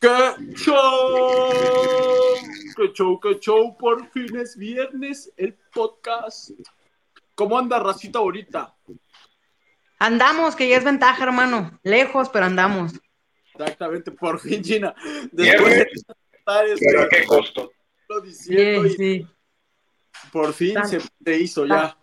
¡Qué show! ¡Qué show, qué show! Por fin es viernes el podcast. ¿Cómo anda racita ahorita? Andamos, que ya es ventaja, hermano. Lejos, pero andamos. Exactamente, por fin, Gina. Después de estar Pero a qué costo. diciendo Sí, y sí. por fin Tan- se te hizo ya.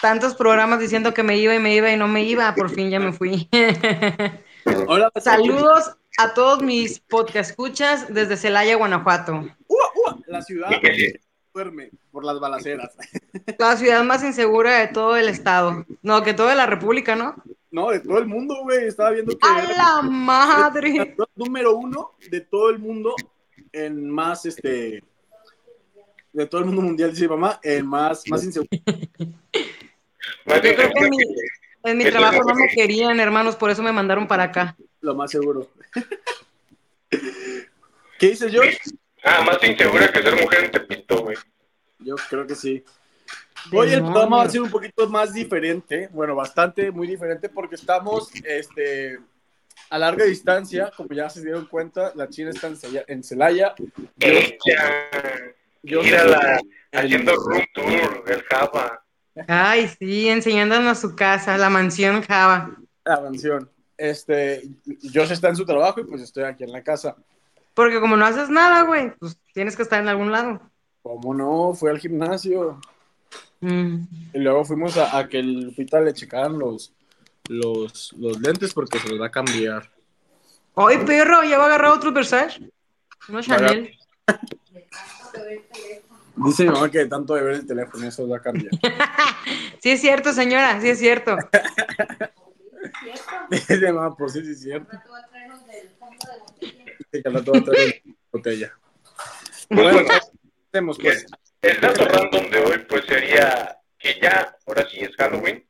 Tantos programas diciendo que me iba y me iba y no me iba, por fin ya me fui. Ahora Saludos a todos mis podcast escuchas desde Celaya, Guanajuato. ¡Ua, ua! La ciudad duerme por las balaceras. La ciudad más insegura de todo el estado. No, que toda la república, ¿no? No, de todo el mundo, güey. Estaba viendo que ¡A era la madre! número uno de todo el mundo en más, este, de todo el mundo mundial, dice mi mamá, en más, más inseguro. Yo creo que en mi, en trabajo no me que- querían, hermanos, por eso me mandaron para acá. Lo más seguro. ¿Qué dices, George? Ah, más insegura que ser mujer en Tepito, güey. Yo creo que sí. Hoy el programa va a ser un poquito más diferente, bueno, bastante, muy diferente, porque estamos este, a larga distancia, como ya se dieron cuenta, la China está en Celaya. En Celaya. Yo, Ella, yo mírala, haciendo room tour del Java. Ay, sí, enseñándonos su casa, la mansión Java. la mansión. Este, Josh está en su trabajo y pues estoy aquí en la casa. Porque como no haces nada, güey, pues tienes que estar en algún lado. ¿Cómo no? Fui al gimnasio. Mm. Y luego fuimos a, a que el Lupita le checaran los, los, los lentes porque se los va a cambiar. Ay, perro, ya va a agarrar otro Versace. Uno Chanel. Dice mi mamá que de tanto de ver el teléfono eso va a cambiar. Sí es cierto, señora, sí es cierto. Mi mamá, por sí, sí es cierto. Dice que al rato va a traer botella. Pues Bueno, hacemos pues. el dato random de hoy pues sería que ya, ahora sí es Halloween.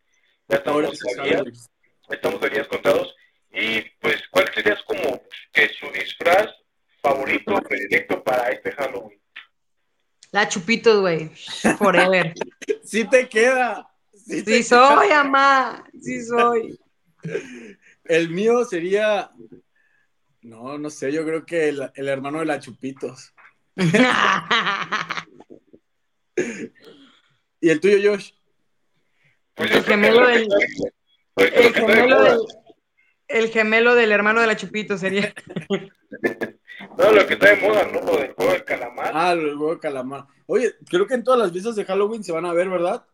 Ya estamos sí a días, estamos a días contados. Y pues, ¿cuál sería como que su disfraz favorito, predilecto para este Halloween? La chupitos, güey. Forever. Sí te queda. Sí, te Sí queda. soy, amá. Sí soy. El mío sería. No, no sé, yo creo que el, el hermano de la Chupitos. ¿Y el tuyo, Josh? Pues El gemelo lo del- lo El gemelo del, el gemelo del hermano de la chupito sería. No, lo que está de moda, ¿no? Lo del juego del calamar. Ah, el huevo de calamar. Oye, creo que en todas las fiestas de Halloween se van a ver, ¿verdad?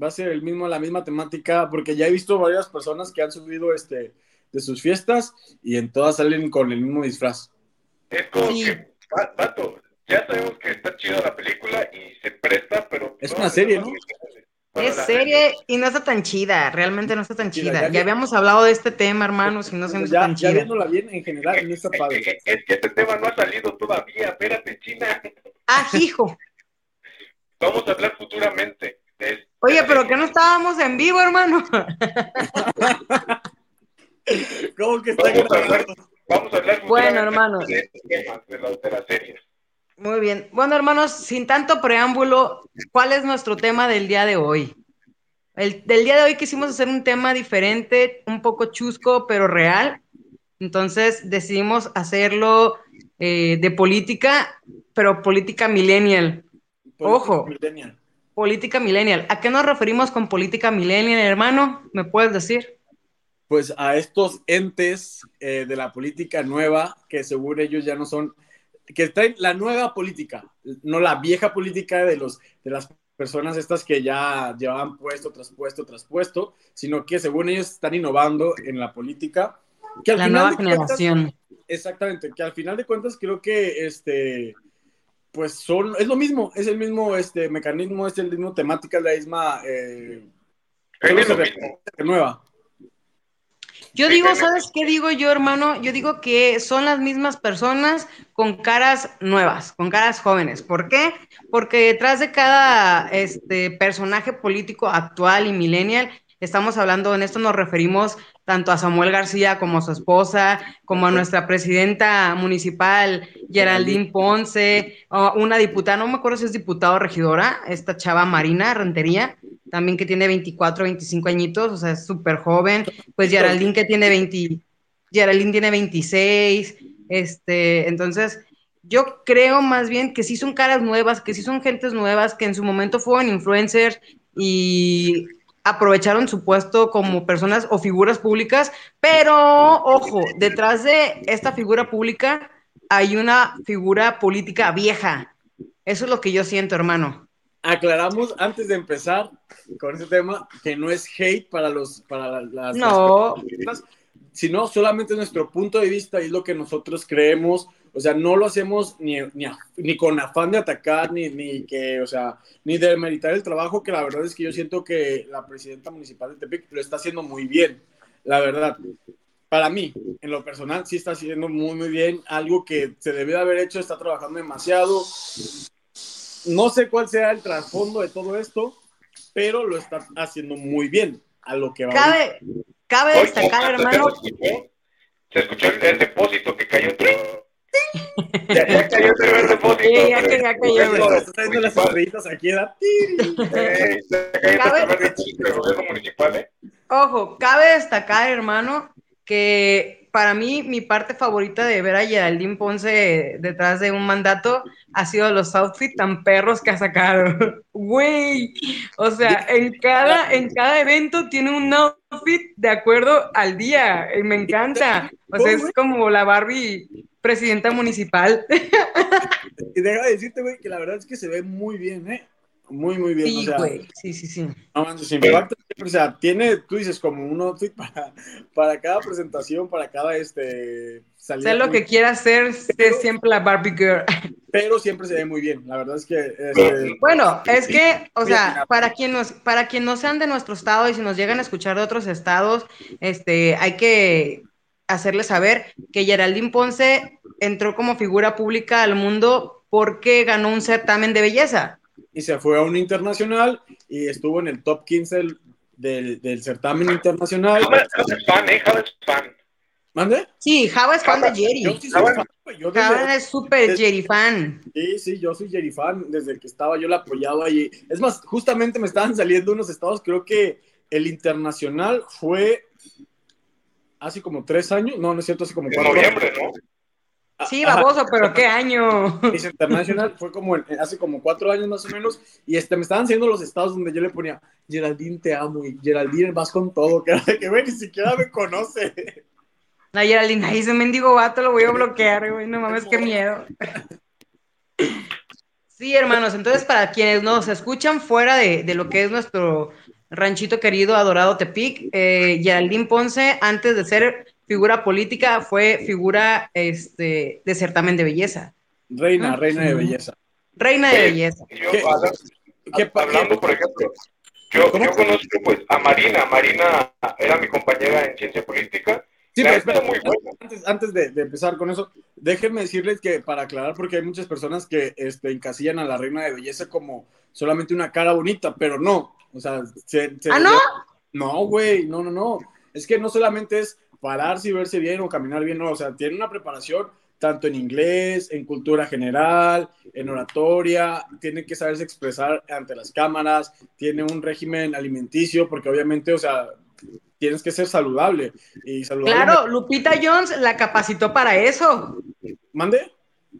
Va a ser el mismo, la misma temática, porque ya he visto varias personas que han subido este de sus fiestas y en todas salen con el mismo disfraz. Es como Sí. que, vato, ya sabemos que está chida la película y se presta, pero... Es una serie, ¿no? Bueno, Es serie y no está tan chida, realmente no está tan Chida, chida. ya habíamos hablado de este tema, hermanos, y no se nos está ya, tan ya chida. viéndola bien en general, no está padre. Es, es que este tema no ha salido todavía, espérate, China. Ah, hijo. Vamos a hablar futuramente. De- Oye, pero que no estábamos en vivo, hermano. ¿Cómo que está Vamos a hablar, grabando? vamos a hablar Bueno, hermanos. de este tema, de, la, de las series. Muy bien. Bueno, hermanos, sin tanto preámbulo, ¿cuál es nuestro tema del día de hoy? El, del día de hoy quisimos hacer un tema diferente, un poco chusco, pero real. Entonces decidimos hacerlo eh, de política, pero política millennial. Ojo. Millennial. Política millennial. ¿A qué nos referimos con política millennial, hermano? ¿Me puedes decir? Pues a estos entes eh, de la política nueva, que según ellos ya no son, que traen la nueva política, no la vieja política de, los, de las personas estas que ya llevaban puesto tras puesto tras puesto, sino que según ellos están innovando en la política. Que al La final nueva cuentas- generación. Exactamente, que al final de cuentas creo que este pues son, es lo mismo, es el mismo este mecanismo, es el mismo temática, es la misma eh, renueva. Yo digo, ¿sabes qué digo yo, hermano? Yo digo que son las mismas personas con caras nuevas, con caras jóvenes. ¿Por qué? Porque detrás de cada este, personaje político actual y millennial, estamos hablando, en esto nos referimos tanto a Samuel García como a su esposa, como a nuestra presidenta municipal, Geraldine Ponce, una diputada, no me acuerdo si es diputada o regidora, esta chava Marina Rentería, también que tiene 24, 25 añitos, o sea, es súper joven. Pues Geraldine que tiene 20, Geraldine tiene 26, Este, entonces, yo creo más bien que sí son caras nuevas, que sí son gentes nuevas, que en su momento fueron influencers y aprovecharon su puesto como personas o figuras públicas, pero ojo, detrás de esta figura pública hay una figura política vieja. Eso es lo que yo siento, hermano. Aclaramos antes de empezar con este tema que no es hate para los para las, no. sino solamente nuestro punto de vista y es lo que nosotros creemos o sea, no lo hacemos ni, ni, con afán de atacar, ni, ni, que, o sea, ni de meritar el trabajo, que la verdad es que yo siento que la presidenta municipal de Tepic lo está haciendo muy bien, la verdad. Para mí, en lo personal, sí está haciendo muy, muy bien. Algo que se debió de haber hecho, está trabajando demasiado. No sé cuál sea el trasfondo de todo esto, pero lo está haciendo muy bien a lo que va. Cabe, cabe destacar, hermano. Se escuchó, el, depósito que cayó ya, ya cayó el primer depósito. Sí, ya, que, ya cayó. Estás las sonrisas aquí, ¿da? Eh, ¿eh? Ojo, cabe destacar, hermano, que para mí mi parte favorita de ver a Geraldine Ponce detrás de un mandato ha sido los outfits tan perros que ha sacado. Güey, o sea, en cada, en cada evento tiene un outfit de acuerdo al día. Y me encanta. O sea, es como la Barbie presidenta municipal. Y deja de decirte, güey, que la verdad es que se ve muy bien, ¿eh? Muy, muy bien. Sí, güey. sí, sí, sí. No, impacto, o sea, tiene, tú dices, como un outfit para, para cada presentación, para cada este. Sea lo que quiera hacer, es siempre la Barbie Girl. Pero siempre se ve muy bien. La verdad es que. Este, bueno, es que, o sea, para quien, nos, para quien no sean de nuestro estado y si nos llegan a escuchar de otros estados, este, hay que hacerle saber que Geraldine Ponce entró como figura pública al mundo porque ganó un certamen de belleza. Y se fue a un internacional y estuvo en el top 15 del, del, certamen internacional. Java es fan, ¿eh? Java es fan. ¿Mande? Sí, Java es fan de Jerry. Yo sí Java, Java es súper Jerry fan. Sí, sí, yo soy Jerry fan. Desde que estaba yo la apoyado allí. Es más, justamente me estaban saliendo unos estados, creo que el internacional fue hace como tres años, no, no es cierto, hace como cuatro noviembre, ¿no? Sí, baboso, pero ¿qué año? Miss International fue como hace como cuatro años más o menos, y este, me estaban haciendo los estados donde yo le ponía, Geraldine, te amo, y Geraldine, vas con todo, que, que güey, ni siquiera me conoce. La Geraldine, ahí ese mendigo vato lo voy a bloquear, güey, no mames, qué miedo. Sí, hermanos, entonces para quienes nos escuchan fuera de, de lo que es nuestro ranchito querido, adorado Tepic. Eh, Geraldine Ponce, antes de ser figura política, fue figura este, de certamen de belleza. Reina, ah, reina de belleza. Reina de belleza. ¿Qué, hablando, por ejemplo, yo, yo conozco pues, a Marina. Marina era mi compañera en ciencia política. Sí, pero espera, muy antes, antes de, de, empezar con eso, déjenme decirles que para aclarar, porque hay muchas personas que este, encasillan a la reina de belleza como solamente una cara bonita, pero no, o sea, se, ¿Ah, no? No, güey, no, no, no. Es que no solamente es pararse y verse bien o caminar bien, no, o sea, tiene una preparación tanto en inglés, en cultura general, en oratoria, tiene que saberse expresar ante las cámaras, tiene un régimen alimenticio, porque obviamente, o sea, tienes que ser saludable. Y saludable claro, Lupita Jones la capacitó para eso. ¿Mande?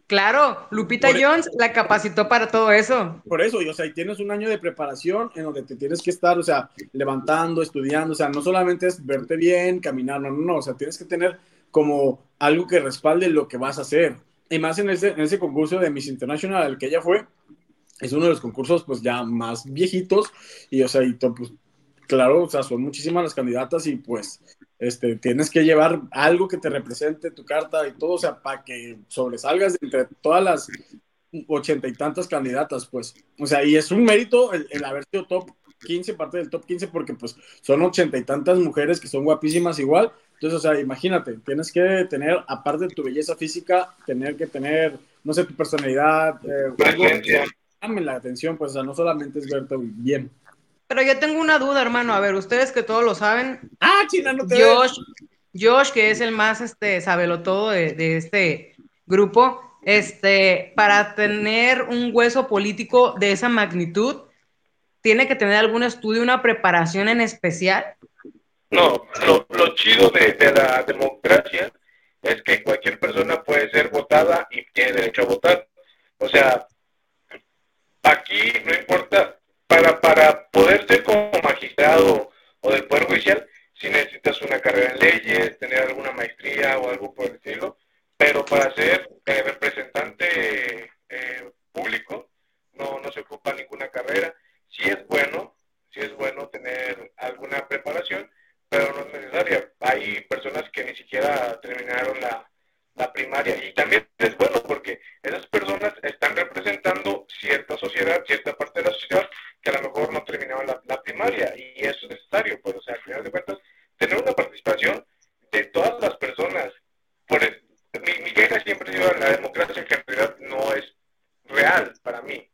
Claro, Lupita Jones la capacitó para todo eso. Por eso, y, o sea, y tienes un año de preparación en donde te tienes que estar, o sea, levantando, estudiando, o sea, no solamente es verte bien, caminar, no, no, no, o sea, tienes que tener como algo que respalde lo que vas a hacer. Y más en ese, en ese concurso de Miss International al que ella fue, es uno de los concursos pues ya más viejitos y, o sea, y pues, claro, o sea, son muchísimas las candidatas y pues este, tienes que llevar algo que te represente tu carta y todo, o sea, para que sobresalgas entre todas las ochenta y tantas candidatas, pues. O sea, y es un mérito el, haber sido top 15, parte del top 15, porque pues son ochenta y tantas mujeres que son guapísimas igual. Entonces, o sea, imagínate, tienes que tener, aparte de tu belleza física, tener que tener, no sé, tu personalidad, eh, algo que llame la atención, pues, o sea, no solamente es verte bien. Pero yo tengo una duda, hermano. A ver, ustedes que todos lo saben. Ah, China, no te Josh, Josh, que es el más este, sabelo todo de, de, este grupo, este, para tener un hueso político de esa magnitud, ¿tiene que tener algún estudio, una preparación en especial? No, lo, lo chido de, de, la democracia es que cualquier persona puede ser votada y tiene derecho a votar. O sea, aquí no importa, para, para poder ser como magistrado o del Poder Judicial, si necesitas una carrera en leyes, tener alguna maestría o algo por el estilo, pero para ser eh, representante eh, público no, no se ocupa ninguna carrera. Si es bueno, si es bueno tener alguna preparación, pero no es necesaria. Hay personas que ni siquiera terminaron la, la primaria. Y también es bueno porque esas personas están representando cierta sociedad, cierta parte de la sociedad que a lo mejor no terminaron la, la primaria. Y eso es necesario, pues o sea, al final de cuentas, tener una participación de todas las personas. Por mi, mi queja siempre ha sido la democracia que en realidad no es real para mí,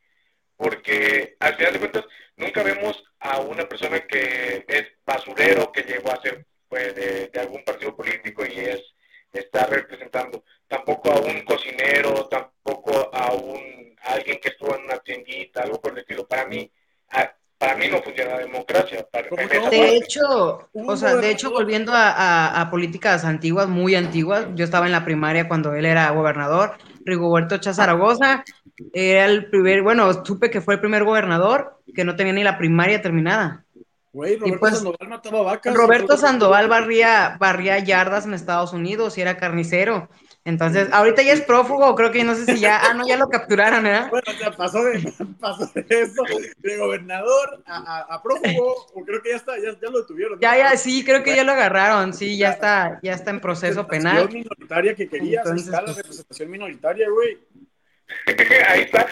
porque al final de cuentas nunca vemos a una persona que es basurero, que llegó a ser pues, de, de algún partido político y es está representando, tampoco a un cocinero, tampoco a un a alguien que estuvo en una tiendita, algo por el estilo. Para mí, a, para mí no funciona la democracia. Para, de parte. hecho, o sea, de hecho, volviendo a, a, a, políticas antiguas, muy antiguas, yo estaba en la primaria cuando él era gobernador, Rigoberto Chazaragoza, era el primer, bueno, supe que fue el primer gobernador que no tenía ni la primaria terminada. Güey, Roberto pues, Sandoval mataba vacas. Roberto Sandoval barría, barría yardas en Estados Unidos y era carnicero. Entonces, ahorita ya es prófugo, creo que no sé si ya, ah, no, ya lo capturaron, ¿eh? Bueno, o sea, pasó de, pasó de eso, de gobernador a, a, a prófugo, o creo que ya está, ya, ya lo detuvieron. Ya, ya, sí, creo que ya lo agarraron, sí, ya está, ya está en proceso penal. minoritaria que querías, Entonces, está la representación minoritaria, güey. Ahí está,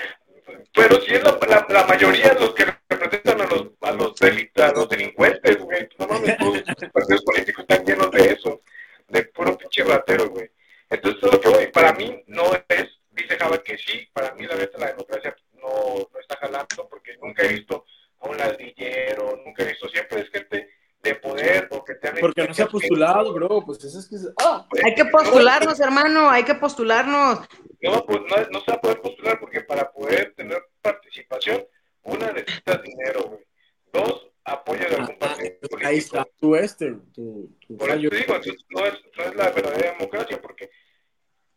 pero si es la, la, la mayoría de los que representan los, a los, a los delincuentes, güey. No mames, todos los partidos políticos están llenos de eso, de puro pinche ratero, güey. Entonces, lo que voy, para mí no es, dice Java que sí, para mí la verdad la democracia no, no está jalando, porque nunca he visto a un ladrillero, nunca he visto, siempre es gente de poder o que te han Porque no se ha postulado, bro, pues eso es que... Ah, hay que postularnos, hermano, hay que postularnos. No, pues no, no se va a poder postular porque para poder tener participación una, necesitas dinero, güey. Dos, apoyo de algún partido ah, político. Ahí está, tú este, tu, tu Por eso te digo, entonces no es, no es la verdadera democracia, porque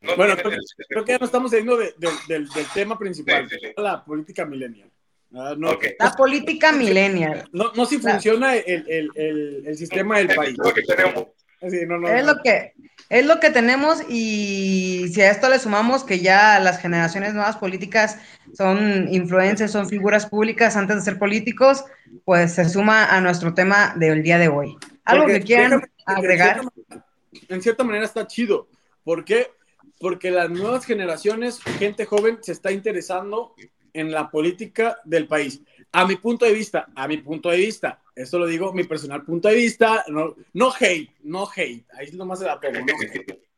no bueno, creo, creo, que ya no estamos saliendo de, de, del, del, tema principal, sí, sí, sí. la política millennial. Uh, no, okay. La política millennial. No, no si funciona el, el, el, el sistema del país. Lo que tenemos. Sí, no, no, es, no. Lo que, es lo que tenemos y si a esto le sumamos que ya las generaciones nuevas políticas son influencers, son figuras públicas antes de ser políticos, pues se suma a nuestro tema del día de hoy. ¿Algo Porque, que quieran déjame, agregar? En cierta, en cierta manera está chido. ¿Por qué? Porque las nuevas generaciones, gente joven, se está interesando en la política del país. A mi punto de vista, a mi punto de vista, esto lo digo mi personal punto de vista, no, no hate, no hate, ahí nomás se la pongo, no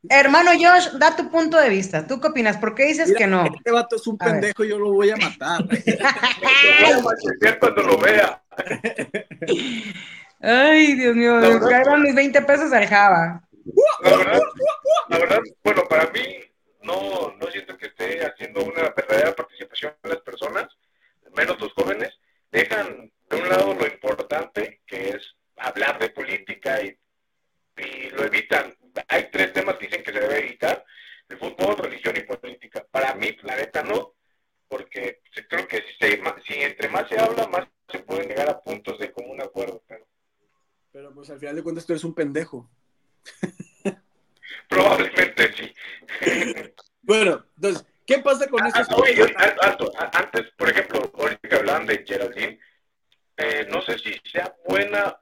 Hermano Josh, da tu punto de vista. ¿Tú qué opinas? ¿Por qué dices Mira, que no? Este vato es un a pendejo y yo lo voy a matar. lo voy a cuando lo vea. Ay, Dios mío, me caigan mis 20 pesos al Java. La verdad, la verdad, bueno, para mí no, no siento que esté haciendo una verdadera participación de las personas, menos los jóvenes, dejan de un lado lo importante, que es hablar de política y, y lo evitan. Hay tres temas que dicen que se debe evitar, el fútbol, religión y política. Para mí, la neta, no, porque creo que si, se, si entre más se habla, más se pueden llegar a puntos de común acuerdo. Pero, pero pues al final de cuentas tú eres un pendejo. Probablemente sí. bueno, entonces, ¿qué pasa con eso? Ah, oye, alto, antes, por ejemplo, ahorita que hablaban de Geraldine, si sea buena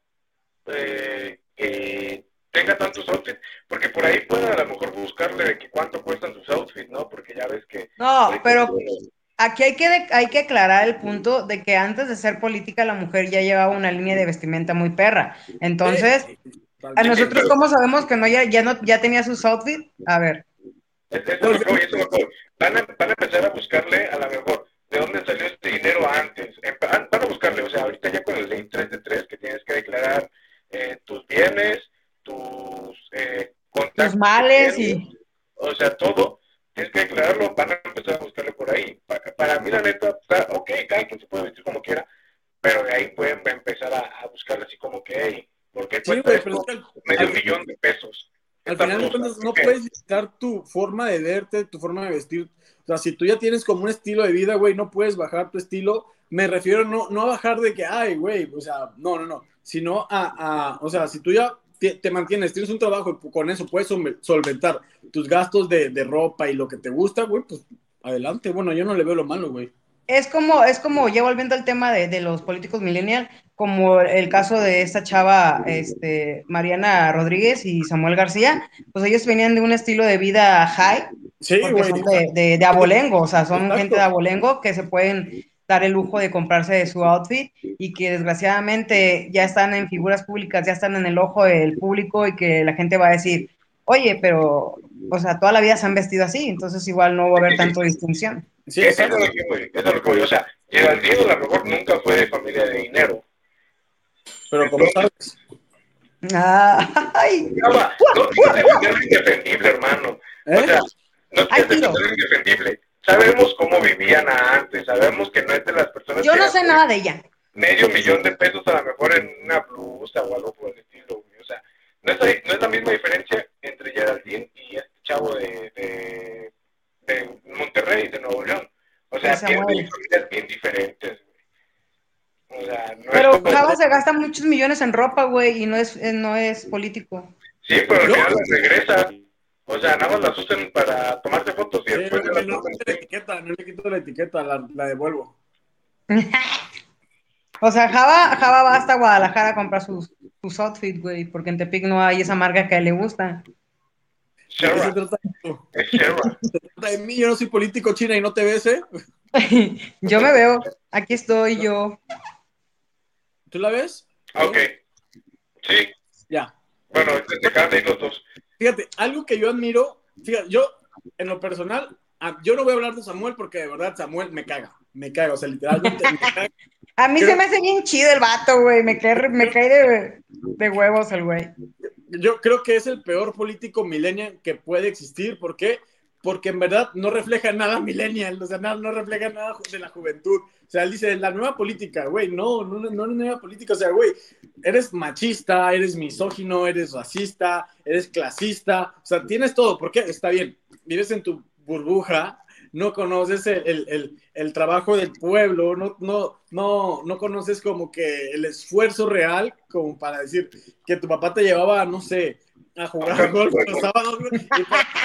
eh, que tenga tantos outfits, porque por ahí pueden a lo mejor buscarle de que cuánto cuestan sus outfits, ¿no? Porque ya ves que... No, pero aquí hay que, hay que aclarar el punto de que antes de ser política la mujer ya llevaba una línea de vestimenta muy perra. Entonces, ¿a nosotros cómo sabemos que no ya, ya, no, ya tenía sus outfits? A ver. Van a, van a empezar a buscarle a lo mejor de dónde salió este dinero antes. Van a buscarle, o sea, ahorita ya con el ley 3 de 3 que tienes que declarar eh, tus bienes, tus eh, contactos. Tus males y... O sea, todo. Tienes que declararlo, van a empezar a buscarle por ahí. Para, para mí, la neta, está, ok, cada quien se puede vestir como quiera, pero de ahí pueden empezar a, a buscarle así como que, hey, ¿por qué sí, cuesta esto que medio millón de pesos? Al final de cuentas no puedes afectar tu forma de verte, tu forma de vestir. O sea, si tú ya tienes como un estilo de vida, güey, no puedes bajar tu estilo. Me refiero no, no a bajar de que, ay, güey, o sea, no, no, no, sino a, a o sea, si tú ya te, mantienes, tienes un trabajo y con eso puedes solventar tus gastos de, de ropa y lo que te gusta, güey, pues adelante. Bueno, yo no le veo lo malo, güey. Es como, es como, ya volviendo al tema de, de los políticos millennial, como el caso de esta chava, este, Mariana Rodríguez y Samuel García, pues ellos venían de un estilo de vida high, sí, porque son de, de, abolengo, o sea, son gente de abolengo que se pueden dar el lujo de comprarse su outfit y que desgraciadamente ya están en figuras públicas, ya están en el ojo del público y que la gente va a decir, oye, pero, o sea, toda la vida se han vestido así, entonces igual no va a haber tanto distinción. Sí, es lo que voy, es lo que voy. O sea, Geraldine a lo mejor nunca fue de familia de dinero. Pero como sabes. Ay. No, hermano. O ¿Eh? sea, no tienes que ser indefendible. Sabemos cómo vivían antes, sabemos que no es de las personas. Yo no sé nada de ella. Medio millón de pesos a lo mejor en una blusa o algo por el estilo. O sea, no es, no es la misma diferencia entre Geraldine y este chavo de, de, de Monterrey, de Nuevo León. O sea, tienen familias bien diferentes. O sea, no pero Java se gasta muchos millones en ropa, güey, y no es, no es político. Sí, pero al final regresa. O sea, nada más las usan para tomarse fotos y después... No, no, la etiqueta, no le quito la etiqueta, la, la devuelvo. o sea, Java, Java va hasta Guadalajara a comprar sus, sus outfits, güey, porque en Tepic no hay esa marca que a él le gusta. Sherra. Se trata de mí, yo no soy político china y no te ves, ¿eh? yo me veo, aquí estoy yo. ¿Tú la ves? Ok. Sí. Ya. Bueno, te quedan ahí los dos. Fíjate, algo que yo admiro, fíjate, yo, en lo personal, yo no voy a hablar de Samuel porque de verdad Samuel me caga, me caga, o sea, literalmente me caga. A mí se me hace bien chido el vato, güey, me cae, me cae de, de huevos el güey. Yo creo que es el peor político millennial que puede existir, ¿por qué? Porque en verdad no refleja nada millennial, o sea, no, no refleja nada de la juventud. O sea, él dice, la nueva política, güey, no, no, no, no es nueva política, o sea, güey, eres machista, eres misógino, eres racista, eres clasista, o sea, tienes todo, ¿por qué? Está bien, vives en tu burbuja, no conoces el, el, el, trabajo del pueblo, no, no, no, no conoces como que el esfuerzo real como para decir que tu papá te llevaba, no sé, a jugar golf los sábados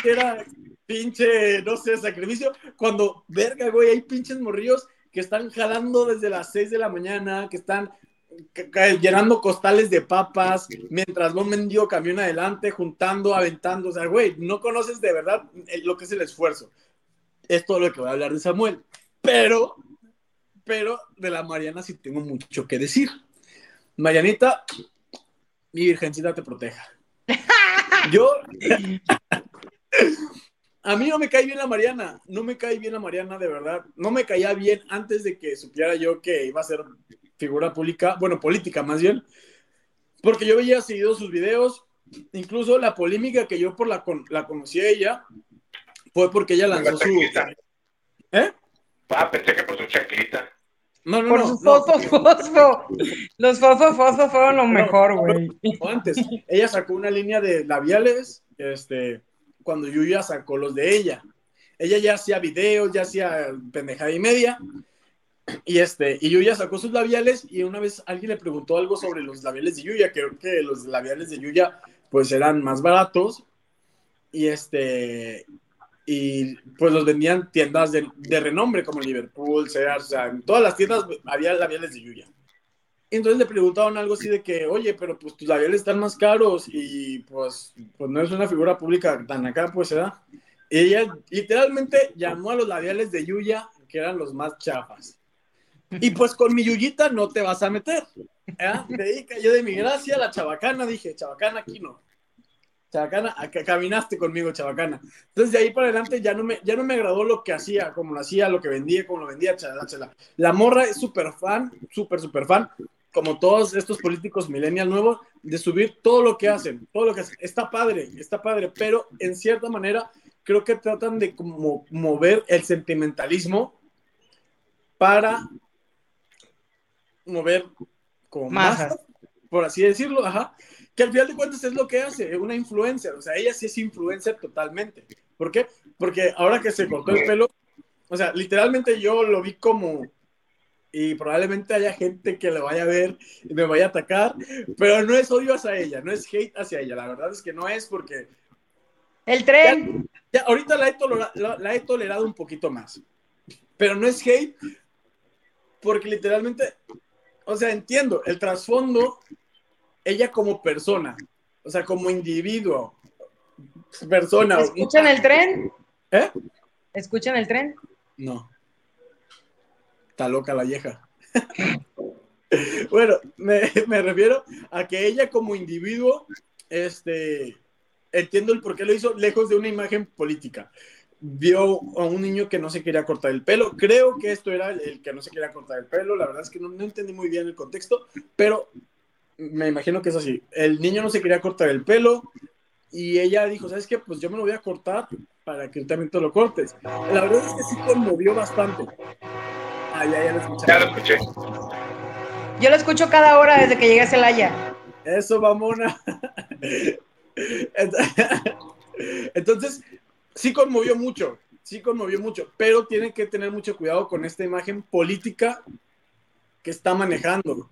y era pinche, no sé, sacrificio, cuando, verga, güey, hay pinches morrillos que están jalando desde las 6 de la mañana, que están llenando costales de papas, mientras un mendigo camión adelante, juntando, aventando, o sea, güey, no conoces de verdad lo que es el esfuerzo es todo lo que voy a hablar de Samuel. Pero, pero de la Mariana sí tengo mucho que decir. Marianita, mi virgencita te proteja. Yo, a mí no me cae bien la Mariana, no me cae bien la Mariana de verdad. No me caía bien antes de que supiera yo que iba a ser figura pública, bueno, política más bien, porque yo había seguido sus videos, incluso la polémica que yo por la, la conocí a ella, fue porque ella lanzó su. ¿Eh? Ah, pensé que por su chaquita. No, no, por no. sus fosfos, fosfo. Los fosfos, fosfo fueron lo mejor, güey. Antes, ella sacó una línea de labiales, este, cuando Yuya sacó los de ella. Ella ya hacía videos, ya hacía pendejada y media. Y este, y Yuya sacó sus labiales y una vez alguien le preguntó algo sobre los labiales de Yuya, creo que los labiales de Yuya pues eran más baratos. Y este, y pues los vendían tiendas de, renombre como Liverpool, Sears, sea, en todas las tiendas había labiales de Yuya. Entonces le preguntaban algo así de que, oye, pero pues tus labiales están más caros y pues, pues no es una figura pública tan acá, pues se da. ella literalmente llamó a los labiales de Yuya, que eran los más chafas. Y pues con mi Yuyita no te vas a meter. ¿eh? De ahí cayó de mi gracia la chabacana, dije, chabacana aquí no. Chabacana, caminaste conmigo, Chabacana. Entonces, de ahí para adelante ya no me, ya no me agradó lo que hacía, como lo hacía, lo que vendía, como lo vendía, chala, chala. La morra es súper fan, súper, súper fan, como todos estos políticos millennial nuevos, de subir todo lo que hacen, todo lo que hacen. Está padre, está padre, pero en cierta manera creo que tratan de como mover el sentimentalismo para mover como más por así decirlo, ajá, que al final de cuentas es lo que hace, una influencer, o sea, ella sí es influencer totalmente. ¿Por qué? Porque ahora que se cortó el pelo, o sea, literalmente yo lo vi como, y probablemente haya gente que lo vaya a ver y me vaya a atacar, pero no es odio hacia ella, no es hate hacia ella, la verdad es que no es porque... El tren. Ya, ahorita la he, tolerado, la he tolerado un poquito más, pero no es hate porque literalmente, o sea, entiendo, el trasfondo, ella como persona, o sea, como individuo, persona. ¿Escuchan el tren? ¿Eh? ¿Escuchan el tren? No. Está loca la vieja. bueno, me, refiero a que ella como individuo, este, entiendo el por qué lo hizo lejos de una imagen política. Vio a un niño que no se quería cortar el pelo. Creo que esto era el que no se quería cortar el pelo. La verdad es que no, no entendí muy bien el contexto, pero me imagino que es así. El niño no se quería cortar el pelo y ella dijo, ¿sabes qué? Pues yo me lo voy a cortar para que también te lo cortes. La verdad es que sí conmovió bastante. Ah, ya, ya lo escuché. Ya lo escuché. Yo lo escucho cada hora desde que llegué a Celaya. Eso, mamona. Entonces, sí conmovió mucho, sí conmovió mucho, pero tiene que tener mucho cuidado con esta imagen política que está manejando.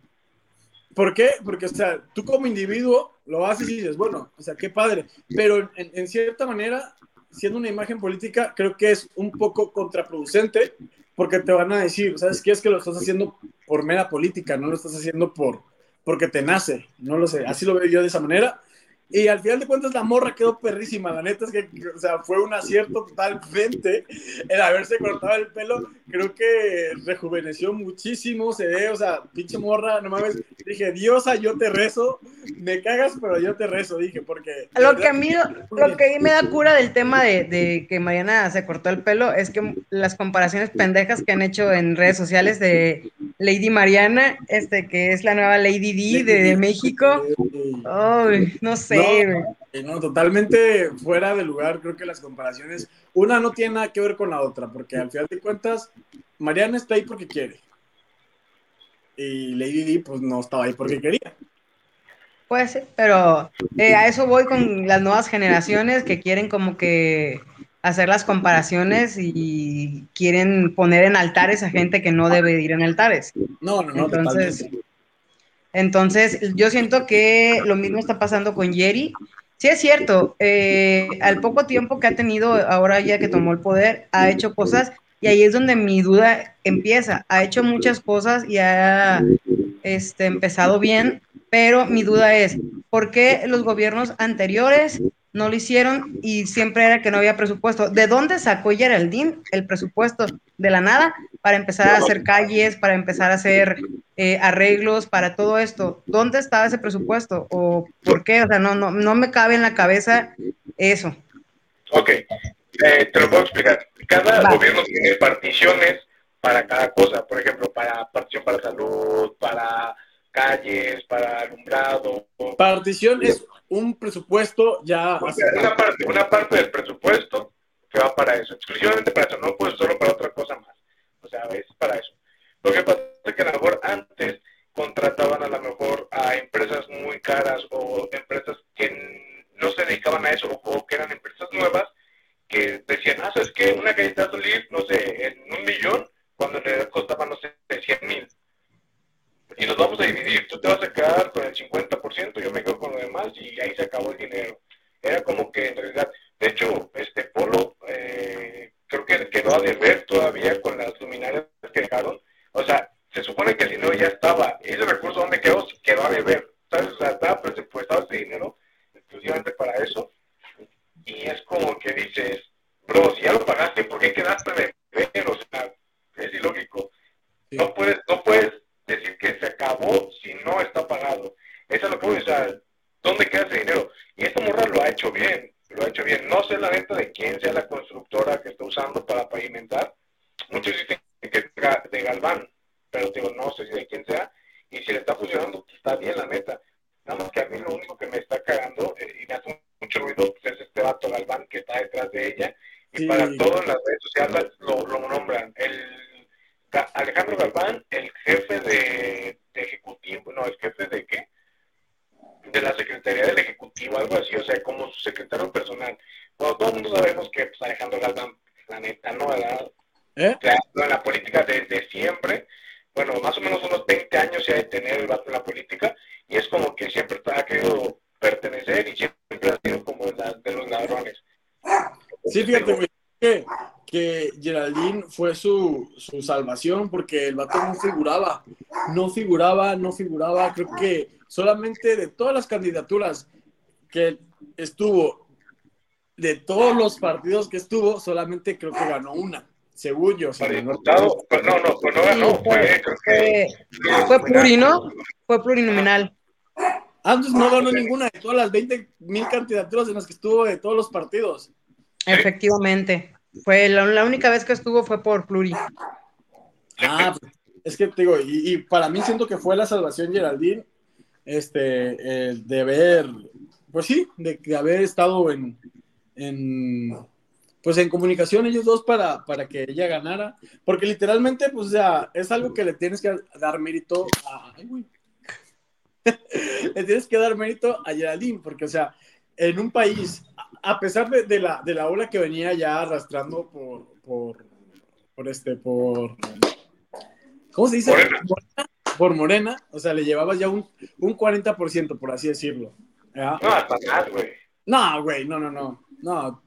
¿Por qué? Porque, o sea, tú como individuo lo haces y dices, bueno, o sea, qué padre, pero en, en cierta manera, siendo una imagen política, creo que es un poco contraproducente porque te van a decir, ¿sabes qué? Es que lo estás haciendo por mera política, no lo estás haciendo por porque te nace, no lo sé, así lo veo yo de esa manera, y al final de cuentas la morra quedó perrísima. La neta es que, o sea, fue un acierto totalmente el haberse cortado el pelo. Creo que rejuveneció muchísimo, se ve, o sea, pinche morra, no mames. Dije, Diosa, yo te rezo. Me cagas, pero yo te rezo, dije, porque... Lo que a mí, lo que a mí me da cura del tema de, de que Mariana se cortó el pelo es que las comparaciones pendejas que han hecho en redes sociales de Lady Mariana, este, que es la nueva Lady D de, de México. Ay, no sé. No, totalmente fuera de lugar. Creo que las comparaciones, una no tiene nada que ver con la otra, porque al final de cuentas, Mariana está ahí porque quiere. Y Lady D, pues no estaba ahí porque quería. Puede ser, pero eh, a eso voy con las nuevas generaciones que quieren como que hacer las comparaciones y quieren poner en altares a gente que no debe ir en altares. No, no, no. Entonces, entonces, yo siento que lo mismo está pasando con Jerry. Sí es cierto, eh, al poco tiempo que ha tenido, ahora ya que tomó el poder, ha hecho cosas y ahí es donde mi duda empieza. Ha hecho muchas cosas y ha este, empezado bien, pero mi duda es, ¿por qué los gobiernos anteriores no lo hicieron y siempre era que no había presupuesto. ¿De dónde sacó Geraldine el presupuesto? De la nada, para empezar a hacer calles, para empezar a hacer eh, arreglos, para todo esto. ¿Dónde estaba ese presupuesto? ¿O por qué? O sea, no, no, no me cabe en la cabeza eso. Ok, eh, te lo puedo explicar. Cada gobierno tiene particiones para cada cosa, por ejemplo, para partición para salud, para calles, para alumbrado. Partición es un presupuesto ya... Una parte, una parte del presupuesto que va para eso, exclusivamente para eso, no puede solo para otra cosa más. O sea, es para eso. Lo que pasa es que a lo mejor antes contrataban a lo mejor a empresas muy caras o empresas que no se dedicaban a eso o, que eran empresas nuevas que decían, ah, ¿sabes qué? Una galleta de no sé, en un millón, cuando le costaba, no sé, 100 mil y nos vamos a dividir. Tú te vas a quedar con el 50%, yo me quedo con lo demás y ahí se acabó el dinero. Era como que en realidad, de hecho, este Polo eh, creo que quedó a deber todavía con las luminarias que dejaron. O sea, se supone que el dinero ya estaba. ¿Y ese recurso dónde quedó? Quedó a deber. ¿Sabes? O sea, estaba presupuestado ese dinero exclusivamente para eso. Y es como que dices, bro, si ya lo pagaste, ¿por qué quedaste de deber? O sea, es ilógico. No puedes, no puedes decir que se acabó si no está pagado. Eso es lo que voy a decir. ¿Dónde queda ese dinero? Y esta morra lo ha hecho bien, lo ha hecho bien. No sé la neta de quién sea la constructora que está usando para pavimentar. Muchos dicen que es de Galván, pero digo, no sé si de quién sea. Y si le está funcionando, pues, está bien, la neta. Nada más que a mí lo único que me está cagando eh, y me hace mucho ruido pues, es este vato Galván que está detrás de ella. Y para todas las redes sociales lo, lo nombran. El Alejandro Galván, el jefe de, ejecutivo, no, el jefe de qué? ¿verdad? ¿Eh? O sea, en la política desde siempre, bueno, más o menos unos 20 años se ha de tener el vato en la política, y es como que siempre ha querido pertenecer y siempre ha sido como la, de los ladrones. Sí, fíjate, güey, que, que Geraldine fue su, porque el vato no figuraba, no figuraba, no figuraba. Creo que solamente de todas las candidaturas que estuvo, de todos los partidos que estuvo, solamente creo que ganó una, según yo. si Para no- diputado, no, no, pues no ganó, Sí, fue, Fue, fue. Fue plurinominal. Antes no ganó ninguna de todas las 20 mil candidaturas en las que estuvo de todos los partidos. Efectivamente. Fue la, la única vez que estuvo fue por pluri. Ah, pues, es que te digo, y, para mí siento que fue la salvación Geraldine, este, el de haber, pues sí, de, de haber estado en, en, pues en comunicación ellos dos para, para que ella ganara, porque literalmente, pues, sea, es algo que le tienes que dar mérito a, ay, güey. le tienes que dar mérito a Geraldine, porque, o sea, en un país, a a pesar de, de la, de la ola que venía ya arrastrando por, por, por este, por, ¿cómo se dice? Morena. Por Morena, o sea, le llevabas ya un, un 40%, por así decirlo. No, hasta más, güey. No, güey, no, no, no, no.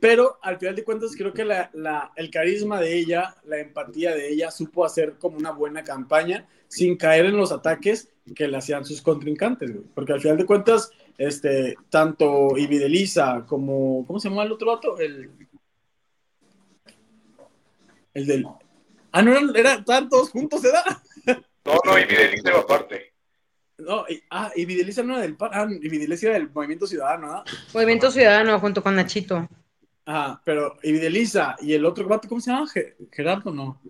Pero al final de cuentas creo que la, la- el carisma de ella, la empatía de ella, supo hacer como una buena campaña sin caer en los ataques que le hacían sus contrincantes, güey. Porque al final de cuentas, este, tanto Ividelisa como, ¿cómo se llama el otro vato? El, el del... Ah, no, eran, eran estaban todos juntos, ¿verdad? No, no, y Videlice va aparte. No, y, ah, Ividelisa no era del PAN, ah, Ividelisa era del Movimiento Ciudadano, ¿verdad? Movimiento Ciudadano junto con Nachito. Ajá, pero Evidelisa y el otro vato, ¿cómo se llama? Ge- Gerardo, no.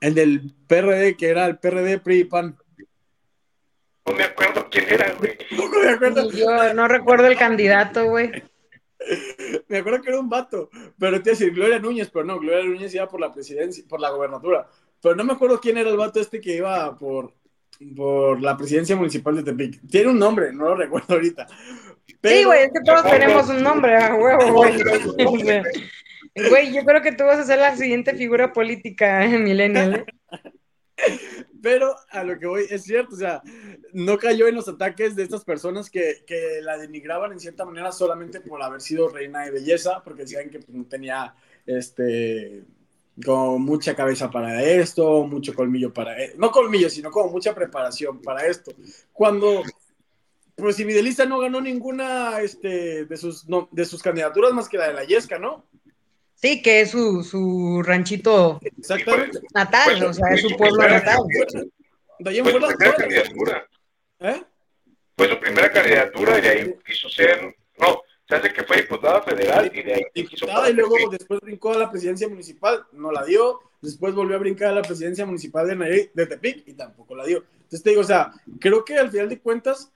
El del PRD, que era el PRD PRI y PAN. No me acuerdo quién era, güey. No me acuerdo. Y Yo no recuerdo el candidato, güey. Me acuerdo que era un vato. Pero te iba a decir Gloria Núñez, pero no, Gloria Núñez iba por la presidencia, por la gobernatura. Pero no me acuerdo quién era el vato este que iba por, por la presidencia municipal de Tepic. Tiene un nombre, no lo recuerdo ahorita. Pero- Sí, güey, es que todos tenemos un nombre, a huevo, güey. Güey, yo creo que tú vas a ser la siguiente figura política en Millennial. ¿eh? Pero a lo que voy, es cierto, o sea, no cayó en los ataques de estas personas que, que la denigraban en cierta manera solamente por haber sido reina de belleza, porque decían que pues, no tenía este como mucha cabeza para esto, mucho colmillo para e- no colmillo, sino como mucha preparación para esto. Cuando pues si Fidelista no ganó ninguna este, de, sus, no, de sus candidaturas más que la de la Yesca, ¿no? Sí, que es su, su ranchito Exactamente. natal, o sea, es su pueblo natal. De ahí en Fue su fuera- primera candidatura. ¿eh? Fue su primera candidatura y de ahí quiso ser. No, se hace que fue diputada federal y de ahí quiso diputada y luego después brincó a la presidencia municipal, no la dio, después volvió a brincar a la presidencia municipal de, Nayarit- de Tepic y tampoco la dio. Entonces te digo, o sea, creo que al final de cuentas,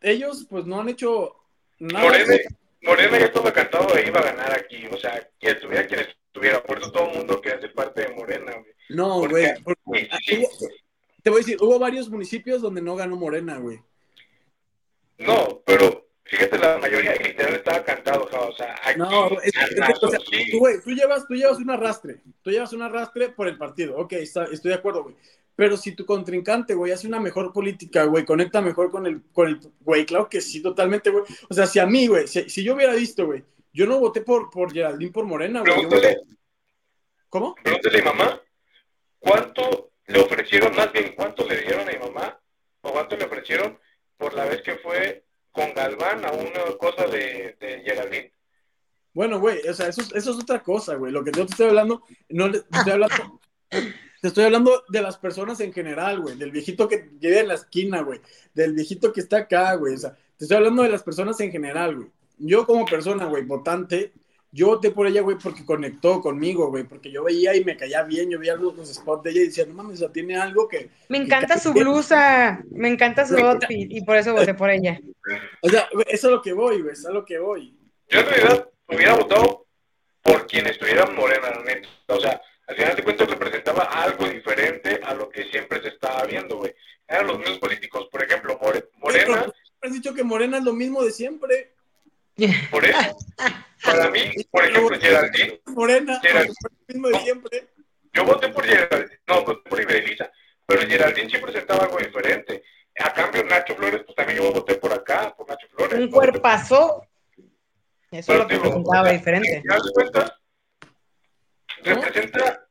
ellos pues no han hecho nada. Morena, Morena ya estaba cantado de iba a ganar aquí. O sea, quien estuviera, quien estuviera. Por eso todo el mundo quiere ser parte de Morena, güey. No, ¿Por güey. porque- Sí, Te voy a decir, hubo varios municipios donde no ganó Morena, güey. No, pero fíjate, la mayoría literal estaba cantado, o sea, aquí, No, es que- o sea, sí. tú, güey, tú llevas, tú llevas un arrastre, tú llevas un arrastre por el partido, ok, está- estoy de acuerdo, güey. Pero si tu contrincante, güey, hace una mejor política, güey, conecta mejor con el, con el, güey, claro que sí, totalmente, güey. O sea, si a mí, güey, si, si yo hubiera visto, güey, yo no voté por, por Geraldine por Morena, güey. Pregúntale, ¿Cómo? pregúntale a mi mamá, ¿cuánto le ofrecieron, más bien, cuánto le dieron a mi mamá, o cuánto le ofrecieron por la vez que fue con Galván a una cosa de, de Geraldine? Bueno, güey, o sea, eso, es- eso es otra cosa, güey. Lo que yo te estoy hablando, no le- te estoy hablando, te estoy hablando de las personas en general, güey. Del viejito que vive en la esquina, güey. Del viejito que está acá, güey. O sea, te estoy hablando de las personas en general, güey. Yo como persona, güey, votante, yo voté por ella, güey, porque conectó conmigo, güey. Porque yo veía y me caía bien, yo veía los, los spots de ella y decía, no mames, o sea, tiene algo que... Me encanta su blusa, me encanta su outfit y por eso voté por ella. O sea, eso es a lo que voy, güey, eso es a lo que voy. Yo en realidad hubiera votado por quien estuviera en Morena, la neta. O sea, al final de cuentas representaba algo diferente a lo que siempre se estaba viendo, güey. Eran los mismos políticos. Por ejemplo, More- Morena, Pero, has dicho que Morena es lo mismo de siempre. por eso, para mí, por ejemplo, Geraldine, Morena, Gerald- el mismo de siempre. Yo voté por Geraldine, no, voté por Ibelisa, pero Geraldine sí presentaba algo diferente. A cambio, Nacho Flores, pues también yo voté por acá, por Nacho Flores. Un cuerpazo. Eso es lo que Pero, digo, presentaba o sea, diferente. ¿Te das cuenta? Representa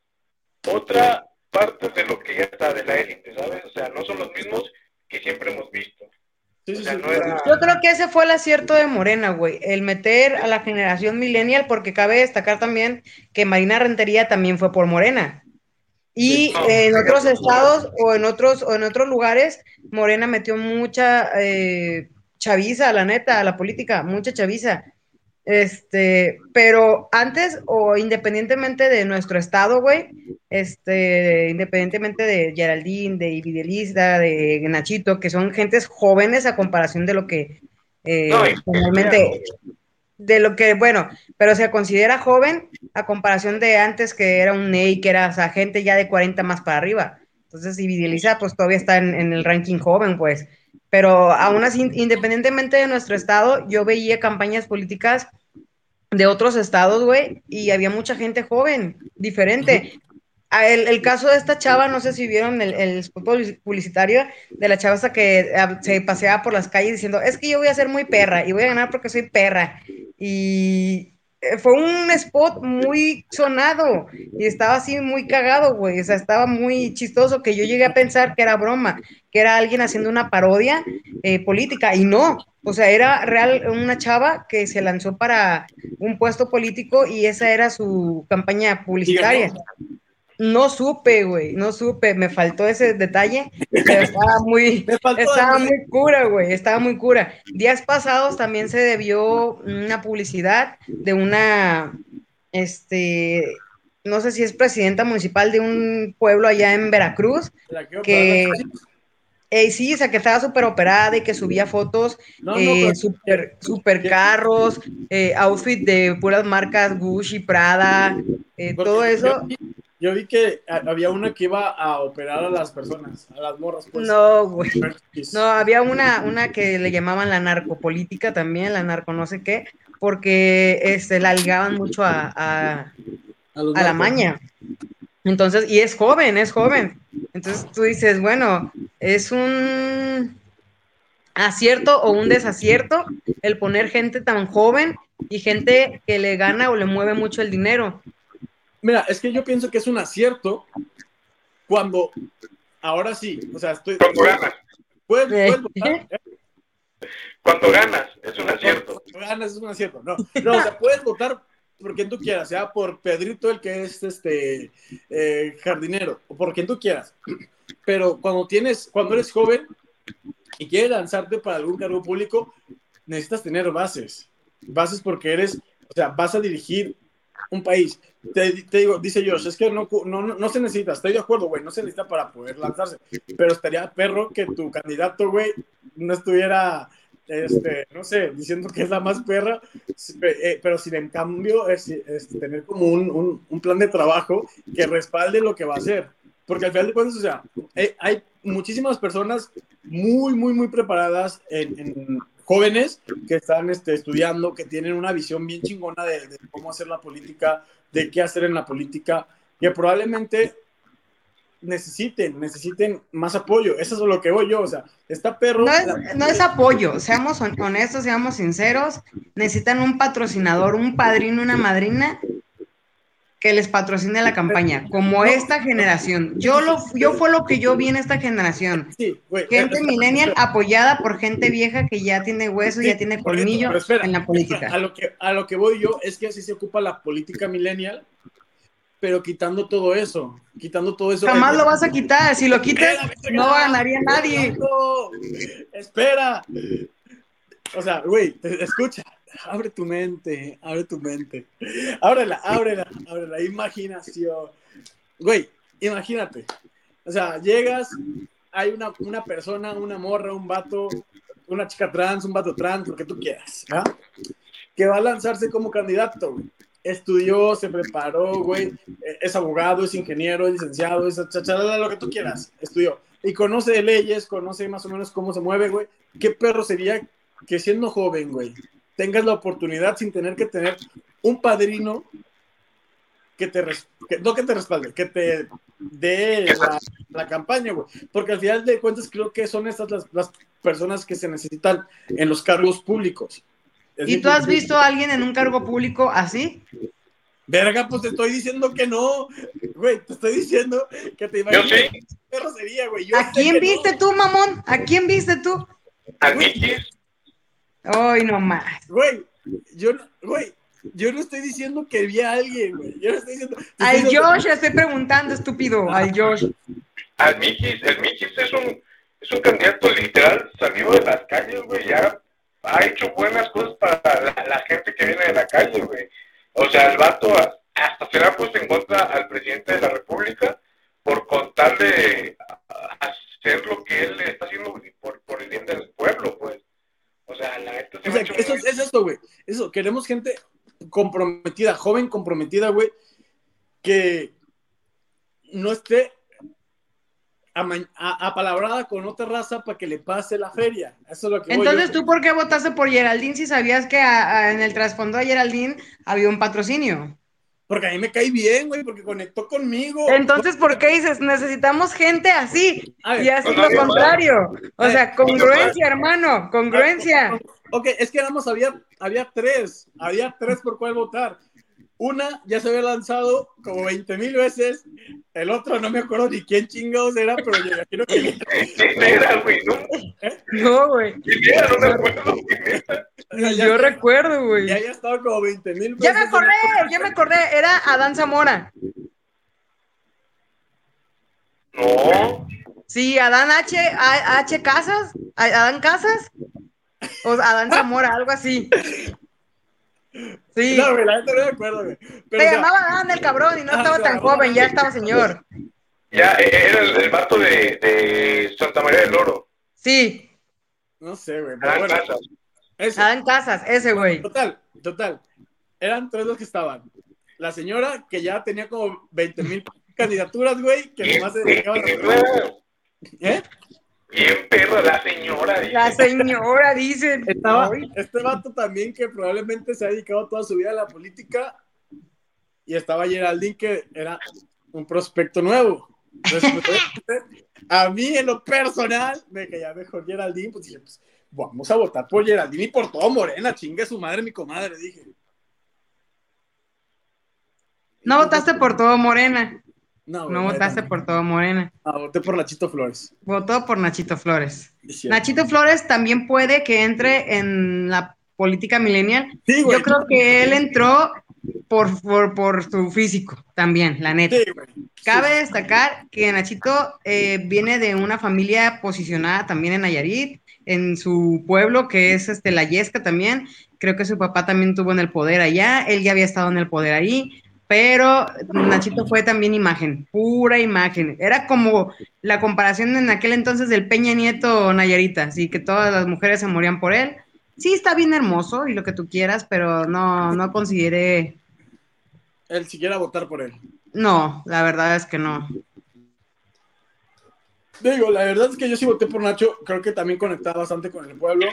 otra parte de lo que ya está de la élite, ¿sabes? O sea, no son los mismos que siempre hemos visto. Sí, O sí, sea, sí. no era... Yo creo que ese fue el acierto de Morena, güey. El meter a la generación millennial, porque cabe destacar también que Marina Rentería también fue por Morena. Y en otros no. estados o en otros, o en otros lugares, Morena metió mucha eh, chaviza, la neta, a la política, mucha chaviza. Este, pero antes o independientemente de nuestro estado, güey, este, independientemente de Geraldine, de Ibidelista, de Nachito, que son gentes jóvenes a comparación de lo que eh, No, normalmente, de lo que, bueno, pero se considera joven a comparación de antes que era un Ney, que era, o sea, gente ya de 40 más para arriba. Entonces, Ibidelista, pues todavía está en, en el ranking joven, pues. Pero aún así, independientemente de nuestro estado, yo veía campañas políticas de otros estados, güey, y había mucha gente joven, diferente. Ah, El, el caso de esta chava, no sé si vieron el, el spot publici- publicitario de la chava hasta que ah, se paseaba por las calles diciendo, es que yo voy a ser muy perra y voy a ganar porque soy perra. Y fue un spot muy sonado y estaba así muy cagado, güey. O sea, estaba muy chistoso que yo llegué a pensar que era broma, que era alguien haciendo una parodia eh, política y no. O sea, era real una chava que se lanzó para un puesto político y esa era su campaña publicitaria. No supe, güey, no supe, me faltó ese detalle, pero estaba muy, estaba muy cura, güey, estaba muy cura. Días pasados también se debió una publicidad de una, este, no sé si es presidenta municipal de un pueblo allá en Veracruz, que- eh, sí, o sea, que estaba súper operada y que subía fotos, No, no, eh, super, super carros, eh, outfit de puras marcas Gucci, Prada, eh, todo eso. Yo yo vi que a- había una que iba a operar a las personas, a las morras. Pues. No, güey. No, había una, una que le llamaban la narcopolítica también, la narco no sé qué, porque este, la ligaban mucho a, a, la maña. Entonces, y es joven, es joven. Entonces tú dices, bueno, es un acierto o un desacierto el poner gente tan joven y gente que le gana o le mueve mucho el dinero. Mira, es que yo pienso que es un acierto cuando, ahora sí, o sea, estoy... Cuando ganas, Puedes, Eh. puedes votar, cuando ganas, es un acierto. Cuando ganas es un acierto. No, no, o sea, puedes votar por quien tú quieras, sea por Pedrito, el que es este eh, jardinero, o por quien tú quieras. Pero cuando tienes, cuando eres joven y quieres lanzarte para algún cargo público, necesitas tener bases. Bases porque eres, o sea, vas a dirigir un país. Te, te digo, dice Josh, es que no, no, no, se necesita, estoy de acuerdo, güey, no se necesita para poder lanzarse, pero estaría perro que tu candidato, güey, no estuviera, este, no sé, diciendo que es la más perra, eh, pero sin en cambio es, es tener como un, un, un plan de trabajo que respalde lo que va a hacer. Porque al final de cuentas, o sea, hay, hay muchísimas personas muy, muy, muy preparadas en, en jóvenes que están este, estudiando, que tienen una visión bien chingona de, de cómo hacer la política, de qué hacer en la política, que probablemente necesiten, necesiten más apoyo. Eso es lo que voy yo, o sea, está perro. No es, la- no es apoyo, seamos hon- honestos, seamos sinceros. Necesitan un patrocinador, un padrino, una madrina que les patrocine la campaña, como esta generación. Yo lo, yo fue lo que yo vi en esta generación. Sí, güey. Gente espera, millennial espera. apoyada por gente vieja que ya tiene hueso, Sí, ya tiene colmillo espera, en la política. A lo, que, a lo que voy yo es que así se ocupa la política millennial, pero quitando todo eso, quitando todo eso. Jamás lo vas a quitar. Si lo quitas, no ganaría nadie. Espera. O sea, güey, te- escucha, abre tu mente, abre tu mente. Ábrela, ábrela, ábrela, imaginación. Güey, imagínate. O sea, llegas, hay una, una persona, una morra, un vato, una chica trans, un vato trans, lo que tú quieras, ¿ah? Que va a lanzarse como candidato. Estudió, se preparó, güey. eh, Es abogado, es ingeniero, es licenciado, es chachalala, lo que tú quieras. Estudió. Y conoce leyes, conoce más o menos cómo se mueve, güey. ¿Qué perro sería que siendo joven, güey, tengas la oportunidad sin tener que tener un padrino que te, no que te respalde, que te dé la, campaña, güey. Porque al final de cuentas creo que son estas las, personas que se necesitan en los cargos públicos. ¿Y tú has visto a alguien en un cargo público así? Verga, pues te estoy diciendo que no. Güey, te estoy diciendo que te imaginas. Yo sería, güey. ¿A quién viste tú, mamón? ¿A quién viste tú? A Mickey. Ay, no más. Güey, yo, güey, yo no estoy diciendo que vi a alguien, güey. Yo no estoy diciendo. Al Josh, estoy preguntando, estúpido. Al Josh. Al Mickey, el Mickey es un, es un candidato literal, salió de las calles, güey. Ya ha hecho buenas cosas para la, gente que viene de la calle, güey. O sea, el vato hasta se le ha puesto en contra al presidente de la República por contarle hacer lo que él está haciendo por, por el bien del pueblo, pues. O sea, la se o sea, eso, Es esto, güey. Eso, queremos gente comprometida, joven comprometida, güey, que no esté apalabrada con otra raza para que le pase la feria. Eso es lo que Entonces, ¿tú por qué votaste por Geraldine si sabías que en el trasfondo de Geraldine había un patrocinio? Porque a mí me cae bien, güey, porque conectó conmigo. Entonces, ¿por qué dices, necesitamos gente así? y así lo contrario. O sea, congruencia, hermano, congruencia. Ok, es que nada más había, había tres, había tres por cuál votar. Una ya se había lanzado como 20 mil veces, el otro no me acuerdo ni quién chingados era, pero yo imagino que... ¿Quién era, güey? ¿No? ¿Eh? No, güey. ¿Quién era? No me acuerdo. yo recuerdo, güey. Ya había estado como 20 mil veces. Ya me acordé, ya me acordé, era Adán Zamora. No. Sí, Adán H, H Casas, Adán Casas, o Adán Zamora, algo así. Sí. No, güey, la gente no me acuerdo, güey. Pero Se llamaba Dan el cabrón y no estaba tan joven, ya estaba señor. Ya, era el, vato de, de, Santa María del Oro. Sí. No sé, güey. Adán bueno, Casas. Ese. Adán Casas, ese güey. Total, total. Eran tres los que estaban. La señora, que ya tenía como 20 mil candidaturas, güey, que nomás se dedicaban a... ¿Eh? Bien perro, la señora. Dice. La señora, dice. Estaba, este vato también que probablemente se ha dedicado toda su vida a la política. Y estaba Geraldine, que era un prospecto nuevo. a mí, en lo personal, me caía mejor Geraldine. Pues dije, pues vamos a votar por Geraldine y por todo Morena. Chingue su madre, mi comadre, dije. No votaste por todo Morena. No, votaste por todo Morena. Ah, voté por Nachito Flores. Votó por Nachito Flores. Nachito Flores también puede que entre en la política millennial. Yo creo que él entró por, por, su físico también, la neta. Cabe destacar que Nachito eh, viene de una familia posicionada también en Nayarit, en su pueblo, que es este, la Yesca también. Creo que su papá también tuvo en el poder allá, él ya había estado en el poder ahí pero Nachito fue también imagen, pura imagen. Era como la comparación en aquel entonces del Peña Nieto Nayarita, así que todas las mujeres se morían por él. Sí, está bien hermoso y lo que tú quieras, pero no, no consideré. Él siquiera votar por él. No, la verdad es que no. Digo, la verdad es que yo sí voté por Nacho, creo que también conectaba bastante con el pueblo.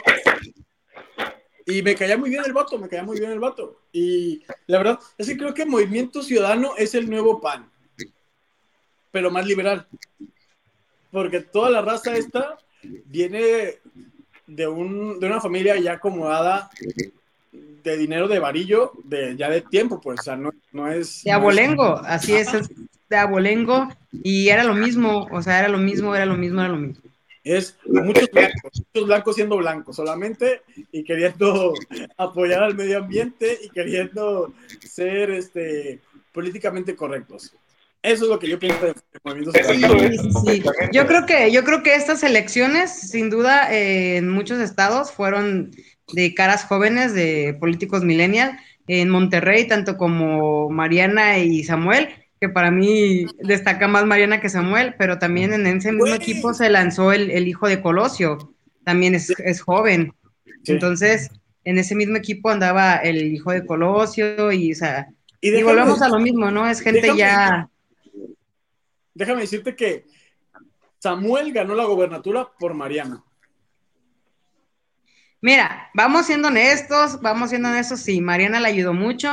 Y me caía muy bien el voto, me caía muy bien el voto. Y la verdad es que creo que Movimiento Ciudadano es el nuevo PAN, pero más liberal. Porque toda la raza esta viene de, un, de una familia ya acomodada de dinero de varillo de ya de tiempo, pues, o sea, no, no es... De abolengo, así es, es, de abolengo, y era lo mismo, o sea, era lo mismo, era lo mismo, era lo mismo es muchos blancos, muchos blancos siendo blancos solamente y queriendo apoyar al medio ambiente y queriendo ser este, políticamente correctos. Eso es lo que yo pienso de movimientos. Sí, Yo creo que yo creo que estas elecciones, sin duda, eh, en muchos estados fueron de caras jóvenes de políticos millennial. En Monterrey, tanto como Mariana y Samuel, que para mí destaca más Mariana que Samuel, pero también en ese mismo equipo se lanzó el, hijo de Colosio, también es, joven. Entonces, en ese mismo equipo andaba el hijo de Colosio y, o sea, y, volvemos a lo mismo, ¿no? Es gente ya... Déjame decirte que Samuel ganó la gobernatura por Mariana. Mira, vamos siendo honestos, vamos siendo honestos, sí, Mariana le ayudó mucho,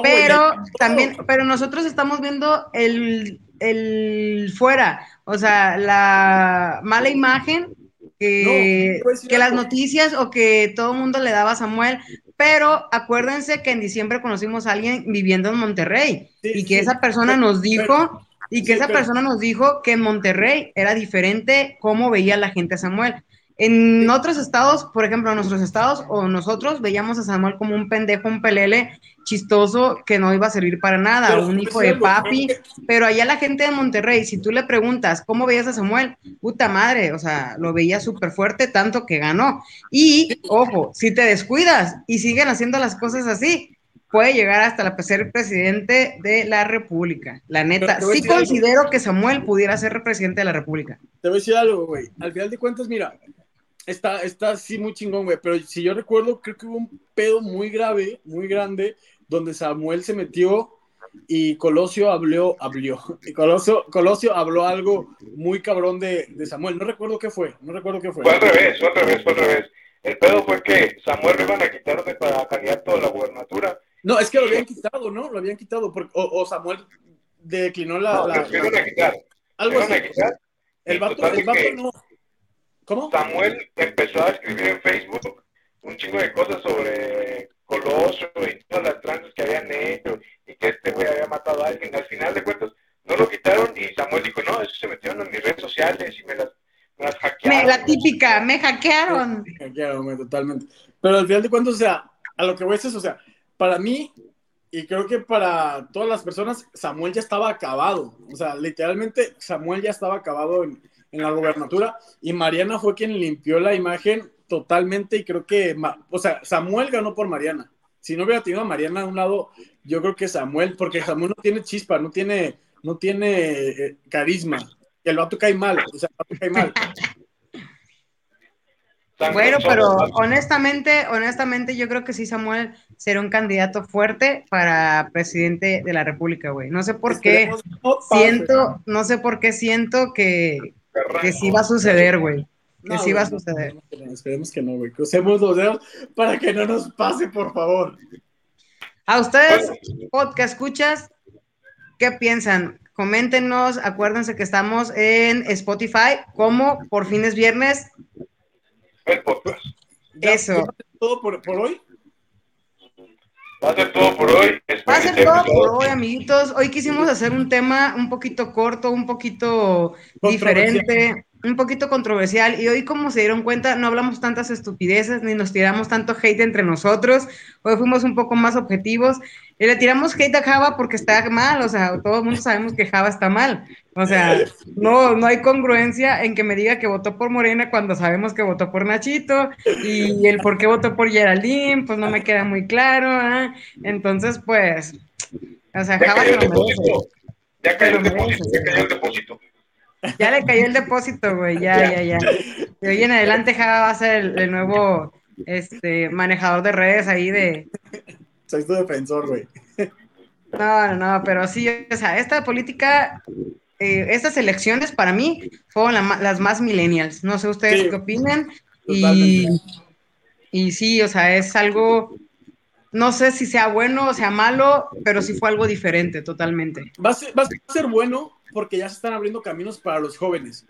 pero también, pero nosotros estamos viendo el, el fuera, o sea, la mala imagen que, que las noticias o que todo el mundo le daba a Samuel, pero acuérdense que en diciembre conocimos a alguien viviendo en Monterrey y que esa persona nos dijo y que esa persona nos dijo que en Monterrey era diferente cómo veía la gente a Samuel. En otros estados, por ejemplo, en nuestros estados o nosotros veíamos a Samuel como un pendejo, un pelele chistoso que no iba a servir para nada, un hijo de papi, pero allá la gente de Monterrey, si tú le preguntas cómo veías a Samuel, puta madre, o sea, lo veía súper fuerte, tanto que ganó. Y, ojo, si te descuidas y siguen haciendo las cosas así, puede llegar hasta ser presidente de la República. La neta, sí considero que Samuel pudiera ser presidente de la República. Te voy a decir algo, güey. Al final de cuentas, mira, está, está así muy chingón, güey. Pero si yo recuerdo, creo que hubo un pedo muy grave, muy grande, donde Samuel se metió y Colosio habló, habló, y Colosio, Colosio habló algo muy cabrón de, de, Samuel. No recuerdo qué fue, no recuerdo qué fue. Fue al revés, fue al revés, fue al revés. El pedo fue que Samuel lo iban a quitar de para candidato a la gubernatura. No, es que lo habían quitado, ¿no? Lo habían quitado, porque, o, Samuel declinó la... No, la, lo iban a quitar. Algo así. El vato, el vato no... ¿Cómo? Samuel empezó a escribir en Facebook un chingo de cosas sobre Coloso y todas las tranzas que habían hecho y que este güey había matado a alguien. Al final de cuentas, no lo quitaron y Samuel dijo, no, eso se metieron en mis redes sociales y me las, me las hackearon. Me, la típica, me hackearon. Me hackearon, totalmente. Pero al final de cuentas, o sea, a lo que voy es eso, o sea, para mí, y creo que para todas las personas, Samuel ya estaba acabado. O sea, literalmente Samuel ya estaba acabado en, en la gobernatura y Mariana fue quien limpió la imagen totalmente y creo que, o sea, Samuel ganó por Mariana. Si no hubiera tenido a Mariana a un lado, yo creo que Samuel, porque Samuel no tiene chispa, no tiene, no tiene eh, carisma. El vato cae mal, o sea, el vato cae mal. Bueno, pero honestamente, honestamente, yo creo que sí, Samuel será un candidato fuerte para presidente de la República, güey. No sé por qué siento, no sé por qué siento que, que sí va a suceder, güey. Que sí va a suceder. Esperemos que no, güey. Crucemos los dedos para que no nos pase, por favor. A ustedes, podcast escuchas, ¿qué piensan? Coméntenos, acuérdense que estamos en Spotify, como por fines viernes. El podcast. Eso. ¿Todo por, por hoy? Va a ser todo por hoy. Va a ser todo por hoy, amiguitos. Hoy quisimos hacer un tema un poquito corto, un poquito diferente un poquito controversial y hoy como se dieron cuenta no hablamos tantas estupideces ni nos tiramos tanto hate entre nosotros, hoy fuimos un poco más objetivos y le tiramos hate a Java porque está mal, o sea, todo el mundo sabemos que Java está mal, o sea, no, no hay congruencia en que me diga que votó por Morena cuando sabemos que votó por Nachito y el por qué votó por Geraldine, pues no me queda muy claro, ¿ah? entonces pues, o sea, Java Ya cayó el depósito, ya cayó el depósito. Ya le cayó el depósito, güey, ya, ya, ya. De hoy en adelante Java va a ser el, nuevo este, manejador de redes ahí de... Soy tu defensor, güey. No, no, no, pero sí, o sea, esta política, eh, estas elecciones para mí fueron las más millennials. No sé ustedes qué opinan. Y, y sí, o sea, es algo no sé si sea bueno o sea malo, pero sí fue algo diferente totalmente. Va a ser, va a ser bueno porque ya se están abriendo caminos para los jóvenes.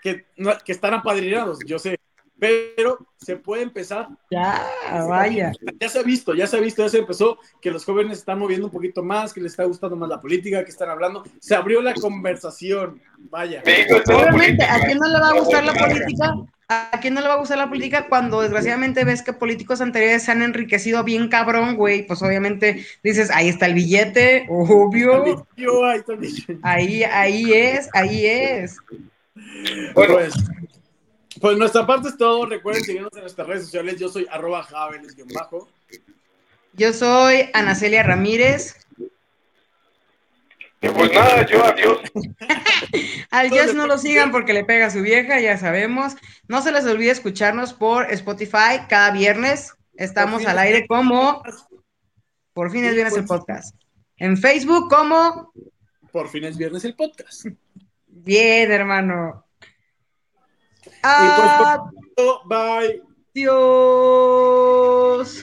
Que, que están apadrinados, yo sé, pero se puede empezar. Ya, vaya. Ya se ha visto, ya se ha visto, ya se empezó que los jóvenes están moviendo un poquito más, que les está gustando más la política, que están hablando. Se abrió la conversación, vaya. Obviamente, ¿a quién no le va a gustar la política? ¿A quién no le va a gustar la política cuando desgraciadamente ves que políticos anteriores se han enriquecido bien cabrón, güey? Pues obviamente dices, ahí está el billete, obvio. Ahí, ahí es, ahí es. Bueno, pues, pues nuestra parte es todo. Recuerden seguirnos en nuestras redes sociales. Yo soy arroba bajo Yo soy Anacelia Ramírez. Pues nada, yo adiós. Al Dios no lo sigan porque le pega a su vieja, ya sabemos. No se les olvide escucharnos por Spotify cada viernes. Estamos al aire como Por fin es viernes el podcast. En Facebook como Por fin es viernes el podcast. Bien, hermano. Y pues, bye. Dios.